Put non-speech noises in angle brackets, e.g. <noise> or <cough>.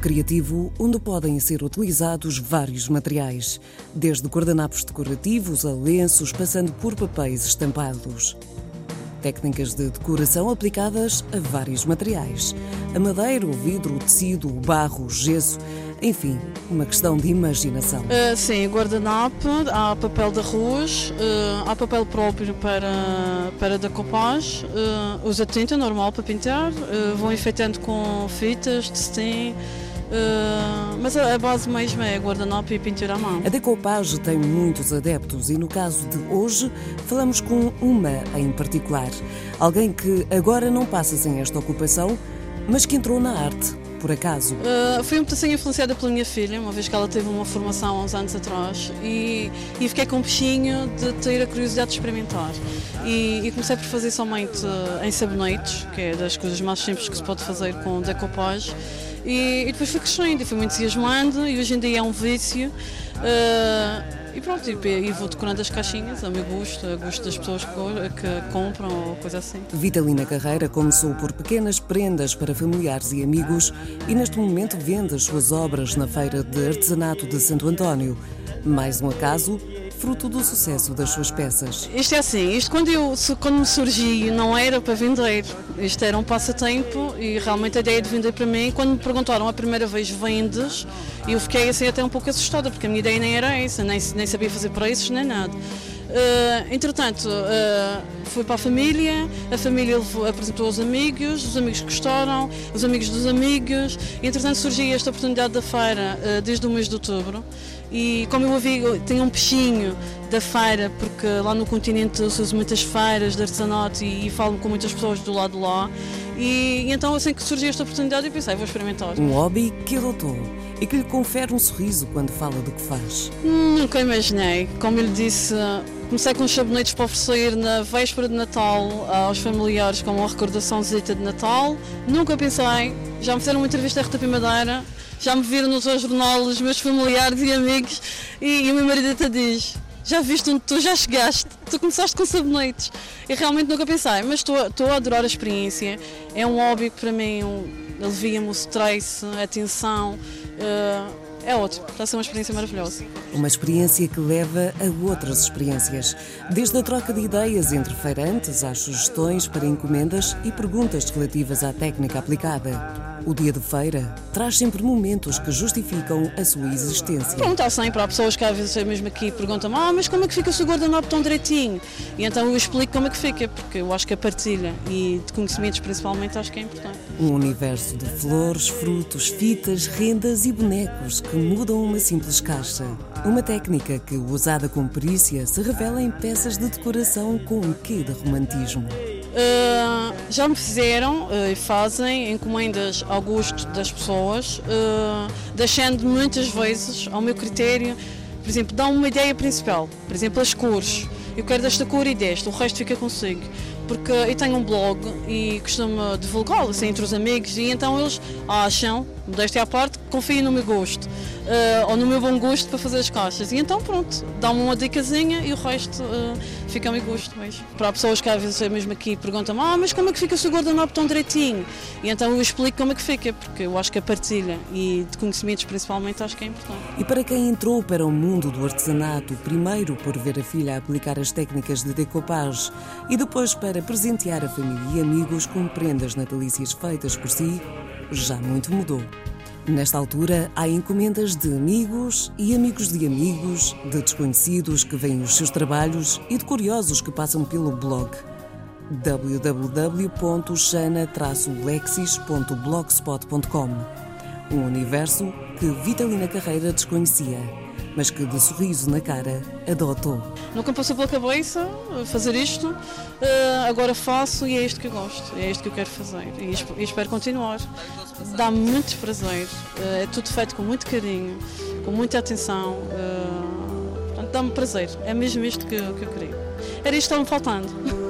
criativo onde podem ser utilizados vários materiais, desde guardanapos decorativos a lenços, passando por papéis estampados. Técnicas de decoração aplicadas a vários materiais: a madeira, o vidro, o tecido, o barro, o gesso, enfim, uma questão de imaginação. Uh, sim, guardanapo, há papel de arroz, uh, há papel próprio para, para decoupage, uh, usa tinta normal para pintar, uh, vão enfeitando com fitas, testim. Uh, mas a, a base mesmo é guardanapo e pintura à mão. A decoupage tem muitos adeptos e no caso de hoje falamos com uma em particular. Alguém que agora não passa sem esta ocupação, mas que entrou na arte por acaso? Uh, fui um assim influenciada pela minha filha, uma vez que ela teve uma formação há uns anos atrás e, e fiquei com um peixinho de ter a curiosidade de experimentar. E, e comecei por fazer somente uh, em sabonetes, que é das coisas mais simples que se pode fazer com decoupage. E, e depois fui crescendo e fui me entusiasmando e hoje em dia é um vício. Uh, e pronto, e, vou decorando as caixinhas a meu gosto, a gosto das pessoas que compram ou coisa assim. Vitalina Carreira começou por pequenas prendas para familiares e amigos e neste momento vende as suas obras na Feira de Artesanato de Santo António. Mais um acaso, fruto do sucesso das suas peças. Isto é assim, isto quando, eu, quando me surgi não era para vender, isto era um passatempo e realmente a ideia de vender para mim, quando me perguntaram a primeira vez vendes, eu fiquei assim até um pouco assustada, porque a minha ideia nem era essa, nem, nem sabia fazer preços nem nada. Uh, entretanto, uh, fui para a família, a família apresentou aos amigos, os amigos gostaram, os amigos dos amigos. Entretanto, surgiu esta oportunidade da feira uh, desde o mês de outubro. E como eu ouvi, tenho um peixinho da feira, porque lá no continente se muitas feiras de artesanato e, e falo com muitas pessoas do lado de lá. E, e, então, assim que surgiu esta oportunidade, eu pensei, vou experimentar. Um hobby que adotou e que lhe confere um sorriso quando fala do que faz. Nunca imaginei. Como eu lhe disse, comecei com os sabonetes para oferecer na véspera de Natal aos familiares como uma recordaçãozita de Natal. Nunca pensei, já me fizeram uma entrevista à RTP Madeira já me viram nos jornais os meus familiares e amigos e, e o meu marido até diz já viste onde tu já chegaste, tu começaste com sabonetes. E realmente nunca pensei, mas estou a adorar a experiência, é um hobby que para mim um, alivia-me o stress, a tensão, uh, é ótimo, está a ser uma experiência maravilhosa. Uma experiência que leva a outras experiências, desde a troca de ideias entre feirantes às sugestões para encomendas e perguntas relativas à técnica aplicada. O dia de feira traz sempre momentos que justificam a sua existência. Pronto, há sempre. Há pessoas que às vezes mesmo aqui perguntam ah, mas como é que fica o seu guardanapo tão direitinho? E então eu explico como é que fica, porque eu acho que a partilha e de conhecimentos principalmente acho que é importante. Um universo de flores, frutos, fitas, rendas e bonecos que mudam uma simples caixa. Uma técnica que, usada com perícia, se revela em peças de decoração com um quê de romantismo. Uh, já me fizeram uh, e fazem encomendas ao gosto das pessoas, uh, deixando muitas vezes ao meu critério, por exemplo, dão uma ideia principal, por exemplo, as cores. Eu quero desta cor e desta, o resto fica consigo. Porque eu tenho um blog e costumo divulgá-lo assim, entre os amigos, e então eles acham, modéstia à parte, confiem no meu gosto uh, ou no meu bom gosto para fazer as caixas. E então pronto, dá-me uma dicasinha e o resto uh, fica ao meu gosto mesmo. Para pessoas que às vezes eu mesmo aqui perguntam ah, mas como é que fica o seu guardanapo tão direitinho? E então eu explico como é que fica, porque eu acho que a partilha e de conhecimentos principalmente acho que é importante. E para quem entrou para o mundo do artesanato, primeiro por ver a filha aplicar as técnicas de decoupage e depois para presentear a família e amigos com prendas natalícias feitas por si, já muito mudou. Nesta altura, há encomendas de amigos e amigos de amigos, de desconhecidos que veem os seus trabalhos e de curiosos que passam pelo blog. www.chana-lexis.blogspot.com Um universo que Vitalina Carreira desconhecia mas que de sorriso na cara adotou. Nunca passou pela cabeça fazer isto, eh, agora faço e é isto que eu gosto, é isto que eu quero fazer e espero continuar. Dá-me muito prazer, eh, é tudo feito com muito carinho, com muita atenção, eh, dá-me prazer, é mesmo isto que, eu queria. Era isto que estava faltando. <laughs>